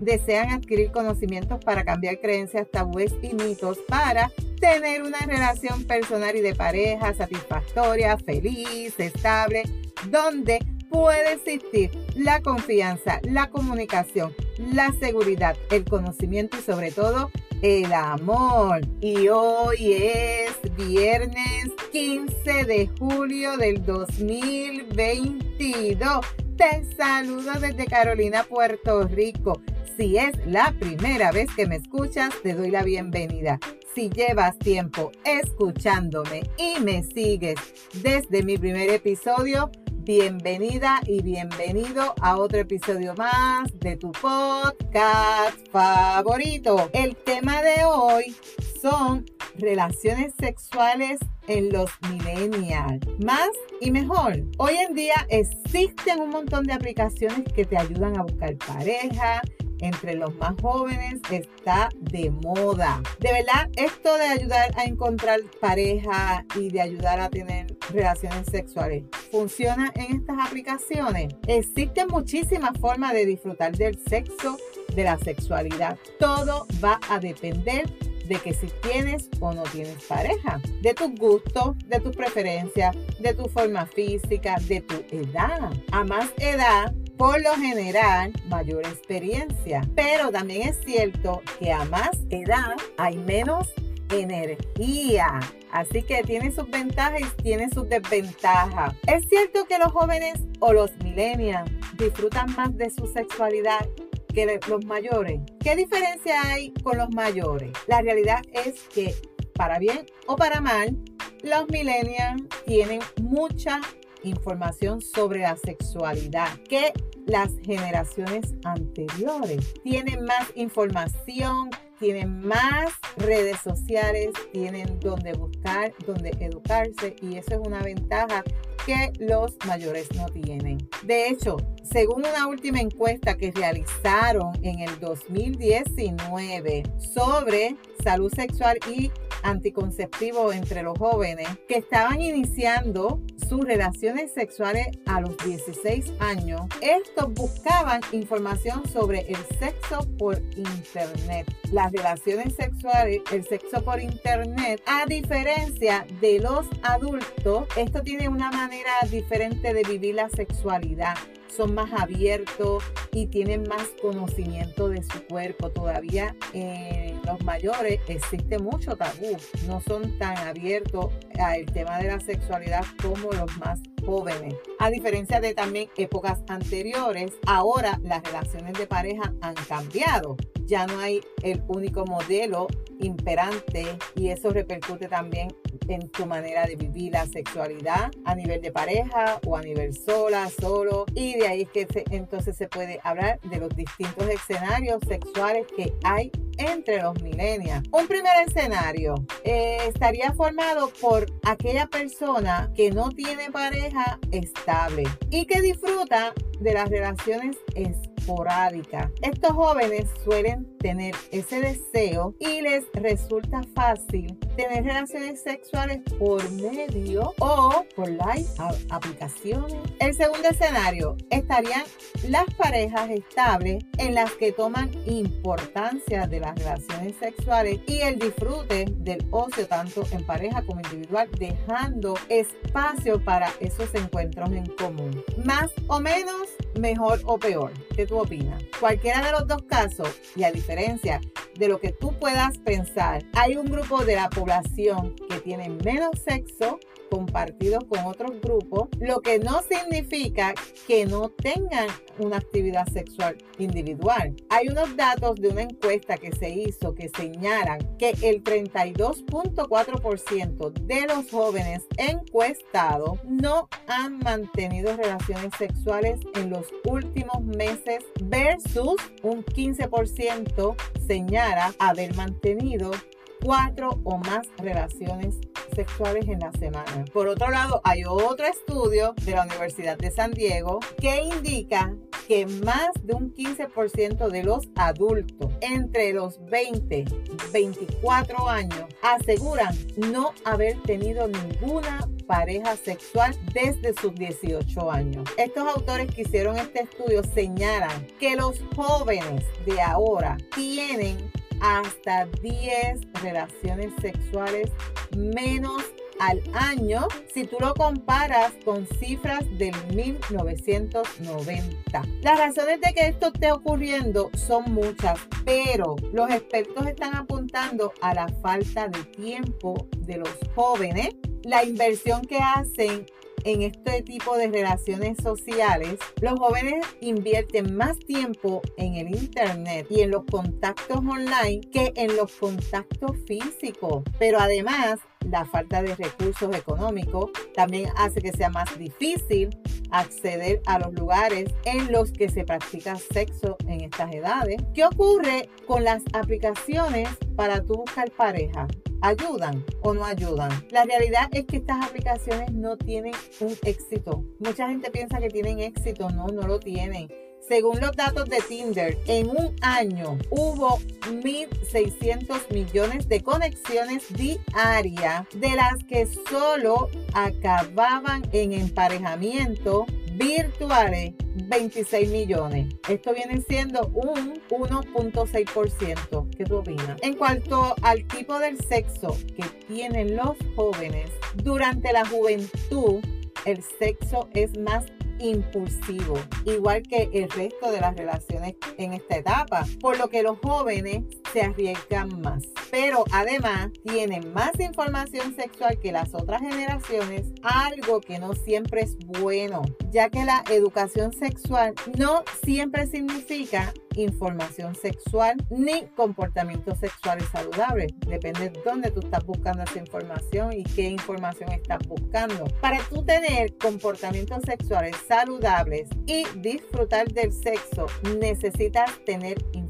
desean adquirir conocimientos para cambiar creencias, tabúes y mitos para tener una relación personal y de pareja satisfactoria, feliz, estable, donde puede existir la confianza, la comunicación, la seguridad, el conocimiento y sobre todo el amor. Y hoy es viernes 15 de julio del 2022. Te saludo desde Carolina, Puerto Rico. Si es la primera vez que me escuchas, te doy la bienvenida. Si llevas tiempo escuchándome y me sigues desde mi primer episodio, bienvenida y bienvenido a otro episodio más de tu podcast favorito. El tema de hoy son relaciones sexuales en los millennials. Más y mejor. Hoy en día existen un montón de aplicaciones que te ayudan a buscar pareja, entre los más jóvenes está de moda. De verdad, esto de ayudar a encontrar pareja y de ayudar a tener relaciones sexuales funciona en estas aplicaciones. Existen muchísimas formas de disfrutar del sexo, de la sexualidad. Todo va a depender de que si tienes o no tienes pareja, de tus gustos, de tus preferencias, de tu forma física, de tu edad. A más edad, por lo general mayor experiencia. Pero también es cierto que a más edad hay menos energía. Así que tiene sus ventajas y tiene sus desventajas. Es cierto que los jóvenes o los millennials disfrutan más de su sexualidad que los mayores. ¿Qué diferencia hay con los mayores? La realidad es que, para bien o para mal, los millennials tienen mucha información sobre la sexualidad que las generaciones anteriores. Tienen más información, tienen más redes sociales, tienen donde buscar, donde educarse y eso es una ventaja que los mayores no tienen. De hecho, según una última encuesta que realizaron en el 2019 sobre salud sexual y anticonceptivo entre los jóvenes que estaban iniciando sus relaciones sexuales a los 16 años, estos buscaban información sobre el sexo por internet. Las relaciones sexuales, el sexo por internet, a diferencia de los adultos, esto tiene una manera diferente de vivir la sexualidad son más abiertos y tienen más conocimiento de su cuerpo. Todavía en los mayores existe mucho tabú, no son tan abiertos al tema de la sexualidad como los más jóvenes. A diferencia de también épocas anteriores, ahora las relaciones de pareja han cambiado. Ya no hay el único modelo imperante y eso repercute también en tu manera de vivir la sexualidad a nivel de pareja o a nivel sola, solo. Y de ahí es que entonces se puede hablar de los distintos escenarios sexuales que hay entre los millennials. Un primer escenario eh, estaría formado por aquella persona que no tiene pareja estable y que disfruta de las relaciones esporádicas. Estos jóvenes suelen tener ese deseo y les resulta fácil tener relaciones sexuales por medio o por live aplicaciones. El segundo escenario estarían las parejas estables en las que toman importancia de las relaciones sexuales y el disfrute del ocio tanto en pareja como individual, dejando espacio para esos encuentros en común. Más o menos, mejor o peor. ¿Qué tú opinas? Cualquiera de los dos casos y a diferencia de lo que tú puedas pensar, hay un grupo de la población que tiene menos sexo compartidos con otros grupos, lo que no significa que no tengan una actividad sexual individual. Hay unos datos de una encuesta que se hizo que señalan que el 32.4% de los jóvenes encuestados no han mantenido relaciones sexuales en los últimos meses versus un 15% señala haber mantenido cuatro o más relaciones sexuales en la semana. Por otro lado, hay otro estudio de la Universidad de San Diego que indica que más de un 15% de los adultos entre los 20 y 24 años aseguran no haber tenido ninguna pareja sexual desde sus 18 años. Estos autores que hicieron este estudio señalan que los jóvenes de ahora tienen hasta 10 relaciones sexuales menos al año si tú lo comparas con cifras del 1990. Las razones de que esto esté ocurriendo son muchas, pero los expertos están apuntando a la falta de tiempo de los jóvenes, la inversión que hacen en este tipo de relaciones sociales, los jóvenes invierten más tiempo en el Internet y en los contactos online que en los contactos físicos. Pero además, la falta de recursos económicos también hace que sea más difícil acceder a los lugares en los que se practica sexo en estas edades. ¿Qué ocurre con las aplicaciones para tu buscar pareja? ¿Ayudan o no ayudan? La realidad es que estas aplicaciones no tienen un éxito. Mucha gente piensa que tienen éxito, no, no lo tienen. Según los datos de Tinder, en un año hubo 1.600 millones de conexiones diarias, de las que solo acababan en emparejamiento virtuales 26 millones. Esto viene siendo un 1.6%. ¿Qué tú opinas? En cuanto al tipo del sexo que tienen los jóvenes, durante la juventud el sexo es más impulsivo, igual que el resto de las relaciones en esta etapa, por lo que los jóvenes se arriesgan más. Pero además tienen más información sexual que las otras generaciones, algo que no siempre es bueno, ya que la educación sexual no siempre significa información sexual ni comportamientos sexuales saludables. Depende de dónde tú estás buscando esa información y qué información estás buscando. Para tú tener comportamientos sexuales saludables y disfrutar del sexo, necesitas tener información,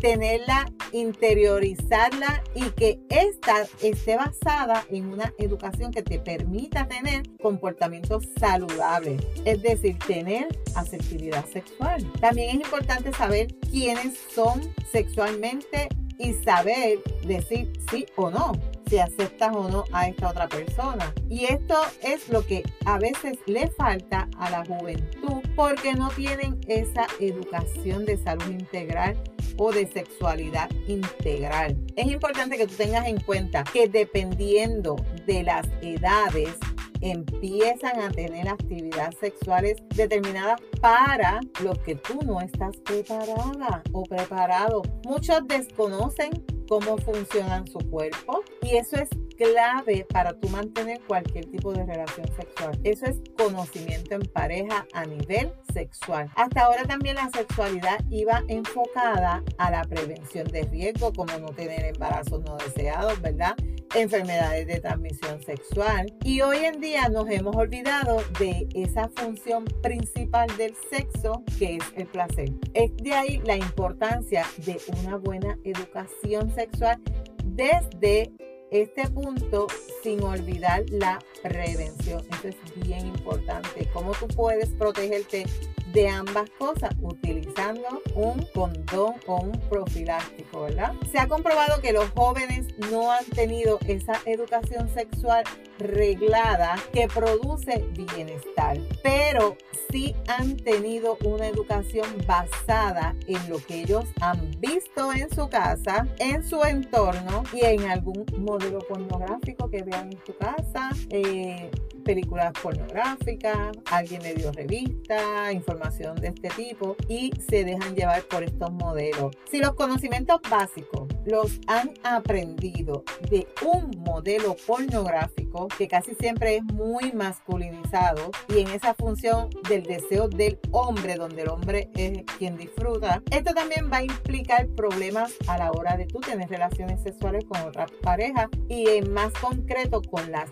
tenerla, interiorizarla y que esta esté basada en una educación que te permita tener comportamientos saludables, es decir, tener asertividad sexual. También es importante saber quiénes son sexualmente y saber decir sí o no si aceptas o no a esta otra persona. Y esto es lo que a veces le falta a la juventud porque no tienen esa educación de salud integral o de sexualidad integral. Es importante que tú tengas en cuenta que dependiendo de las edades, empiezan a tener actividades sexuales determinadas para lo que tú no estás preparada o preparado. Muchos desconocen cómo funcionan su cuerpo y eso es clave para tú mantener cualquier tipo de relación sexual. Eso es conocimiento en pareja a nivel sexual. Hasta ahora también la sexualidad iba enfocada a la prevención de riesgo como no tener embarazos no deseados, ¿verdad? Enfermedades de transmisión sexual. Y hoy en día nos hemos olvidado de esa función principal del sexo que es el placer. Es de ahí la importancia de una buena educación sexual desde este punto sin olvidar la prevención. Esto es bien importante. ¿Cómo tú puedes protegerte de ambas cosas utilizando un condón o un profiláctico, ¿verdad? Se ha comprobado que los jóvenes no han tenido esa educación sexual reglada que produce bienestar, pero sí han tenido una educación basada en lo que ellos han visto en su casa, en su entorno y en algún modelo pornográfico que vean en su casa. Eh, películas pornográficas, alguien le dio revista, información de este tipo y se dejan llevar por estos modelos. Si los conocimientos básicos los han aprendido de un modelo pornográfico que casi siempre es muy masculinizado y en esa función del deseo del hombre, donde el hombre es quien disfruta, esto también va a implicar problemas a la hora de tú tener relaciones sexuales con otras parejas y en más concreto con las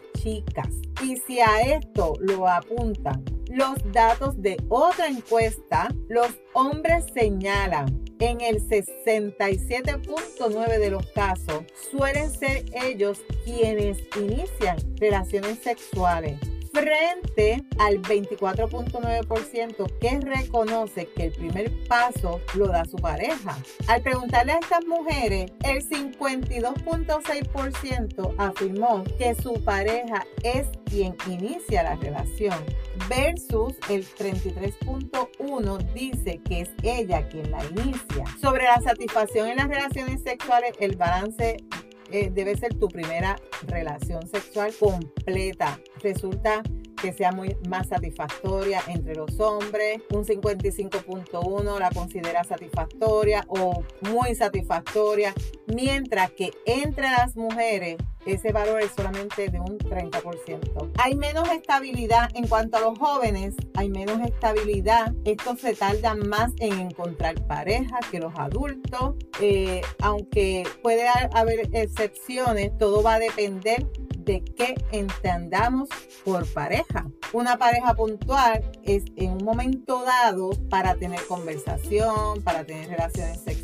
Y si a esto lo apuntan los datos de otra encuesta, los hombres señalan en el 67.9 de los casos suelen ser ellos quienes inician relaciones sexuales frente al 24.9% que reconoce que el primer paso lo da su pareja. Al preguntarle a estas mujeres, el 52.6% afirmó que su pareja es quien inicia la relación versus el 33.1 dice que es ella quien la inicia. Sobre la satisfacción en las relaciones sexuales, el balance eh, debe ser tu primera relación sexual completa. Resulta que sea muy más satisfactoria entre los hombres. Un 55.1 la considera satisfactoria o muy satisfactoria, mientras que entre las mujeres ese valor es solamente de un 30%. Hay menos estabilidad en cuanto a los jóvenes, hay menos estabilidad. Esto se tarda más en encontrar pareja que los adultos, eh, aunque puede haber excepciones, todo va a depender de qué entendamos por pareja. Una pareja puntual es en un momento dado para tener conversación, para tener relaciones sexuales.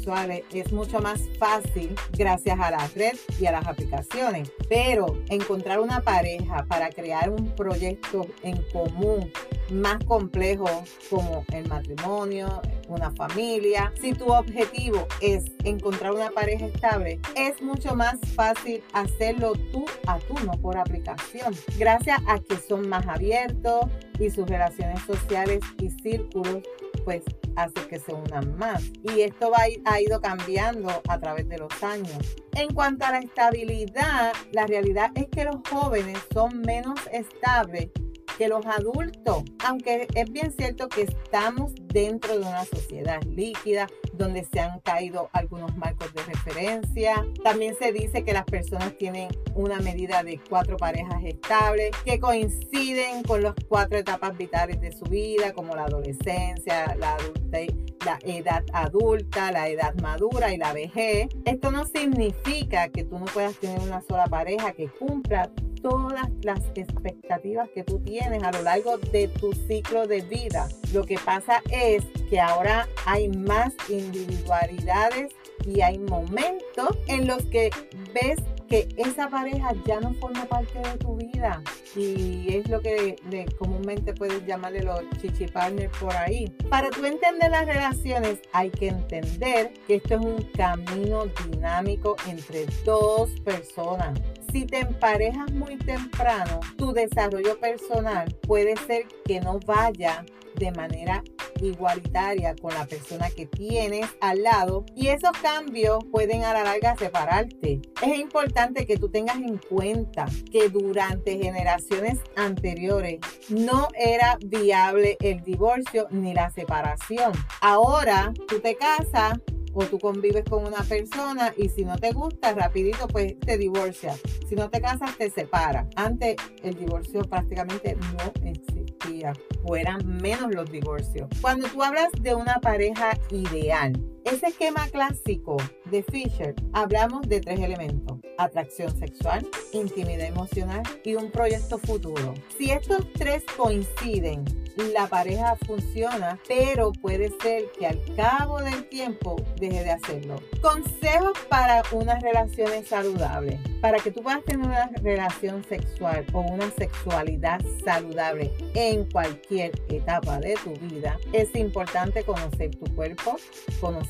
Es mucho más fácil gracias a la red y a las aplicaciones. Pero encontrar una pareja para crear un proyecto en común más complejo como el matrimonio, una familia. Si tu objetivo es encontrar una pareja estable, es mucho más fácil hacerlo tú a tú, no por aplicación. Gracias a que son más abiertos y sus relaciones sociales y círculos pues hace que se unan más. Y esto va, ha ido cambiando a través de los años. En cuanto a la estabilidad, la realidad es que los jóvenes son menos estables que los adultos, aunque es bien cierto que estamos dentro de una sociedad líquida donde se han caído algunos marcos de referencia. También se dice que las personas tienen una medida de cuatro parejas estables que coinciden con las cuatro etapas vitales de su vida, como la adolescencia, la adultez, la edad adulta, la edad madura y la vejez. Esto no significa que tú no puedas tener una sola pareja que cumpla todas las expectativas que tú tienes a lo largo de tu ciclo de vida. Lo que pasa es que ahora hay más individualidades y hay momentos en los que ves que esa pareja ya no forma parte de tu vida y es lo que comúnmente puedes llamarle los chichi partners por ahí. Para tú entender las relaciones hay que entender que esto es un camino dinámico entre dos personas. Si te emparejas muy temprano, tu desarrollo personal puede ser que no vaya de manera igualitaria con la persona que tienes al lado y esos cambios pueden a la larga separarte. Es importante que tú tengas en cuenta que durante generaciones anteriores no era viable el divorcio ni la separación. Ahora tú te casas o tú convives con una persona y si no te gusta, rapidito pues te divorcias. Si no te casas, te separas. Antes el divorcio prácticamente no existía o eran menos los divorcios. Cuando tú hablas de una pareja ideal, ese esquema clásico de Fisher, hablamos de tres elementos, atracción sexual, intimidad emocional y un proyecto futuro. Si estos tres coinciden, la pareja funciona, pero puede ser que al cabo del tiempo deje de hacerlo. Consejos para unas relaciones saludables. Para que tú puedas tener una relación sexual o una sexualidad saludable en cualquier etapa de tu vida, es importante conocer tu cuerpo,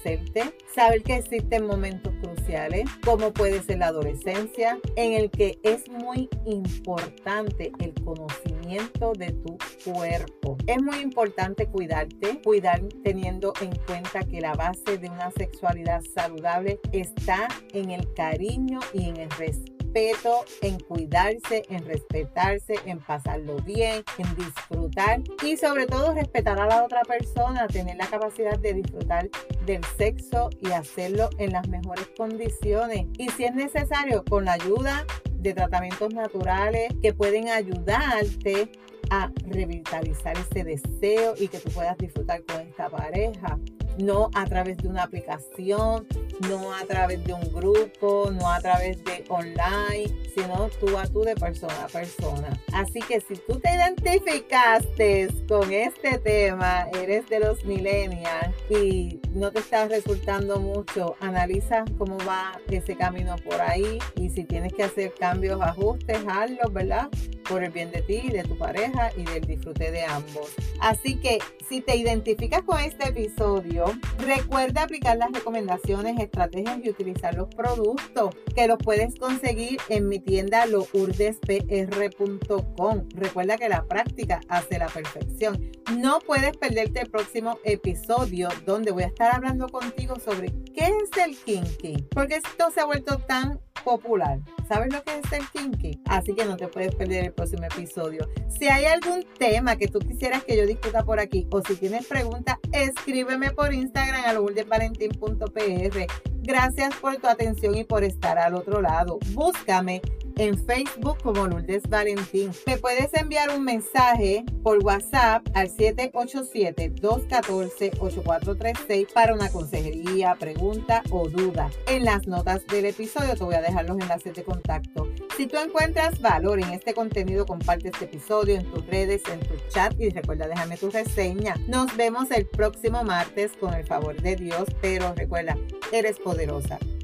conocerte, saber que existen momentos cruciales, como puede ser la adolescencia, en el que es muy importante el conocimiento de tu cuerpo. Es muy importante cuidarte, cuidar teniendo en cuenta que la base de una sexualidad saludable está en el cariño y en el respeto respeto, en cuidarse, en respetarse, en pasarlo bien, en disfrutar y sobre todo respetar a la otra persona, tener la capacidad de disfrutar del sexo y hacerlo en las mejores condiciones. Y si es necesario, con la ayuda de tratamientos naturales que pueden ayudarte a revitalizar ese deseo y que tú puedas disfrutar con esta pareja no a través de una aplicación, no a través de un grupo, no a través de online, sino tú a tú de persona a persona. Así que si tú te identificaste con este tema, eres de los millennials y no te está resultando mucho, analiza cómo va ese camino por ahí y si tienes que hacer cambios, ajustes, hazlos, ¿verdad? Por el bien de ti, de tu pareja y del disfrute de ambos. Así que si te identificas con este episodio, recuerda aplicar las recomendaciones, estrategias y utilizar los productos que los puedes conseguir en mi tienda lourdespr.com. Recuerda que la práctica hace la perfección. No puedes perderte el próximo episodio donde voy a estar hablando contigo sobre qué es el kinky, porque esto se ha vuelto tan popular. ¿Sabes lo que es el kinky? Así que no te puedes perder el próximo episodio. Si hay algún tema que tú quisieras que yo discuta por aquí o si tienes preguntas, escríbeme por Instagram a lourdesvalentín.pr. Gracias por tu atención y por estar al otro lado. Búscame en Facebook como Lourdes Valentín. Me puedes enviar un mensaje por WhatsApp al 787-214-8436 para una consejería, pregunta o duda. En las notas del episodio te voy a dejar los enlaces de contacto. Si tú encuentras valor en este contenido, comparte este episodio en tus redes, en tu chat y recuerda dejarme tu reseña. Nos vemos el próximo martes con el favor de Dios, pero recuerda, eres poderosa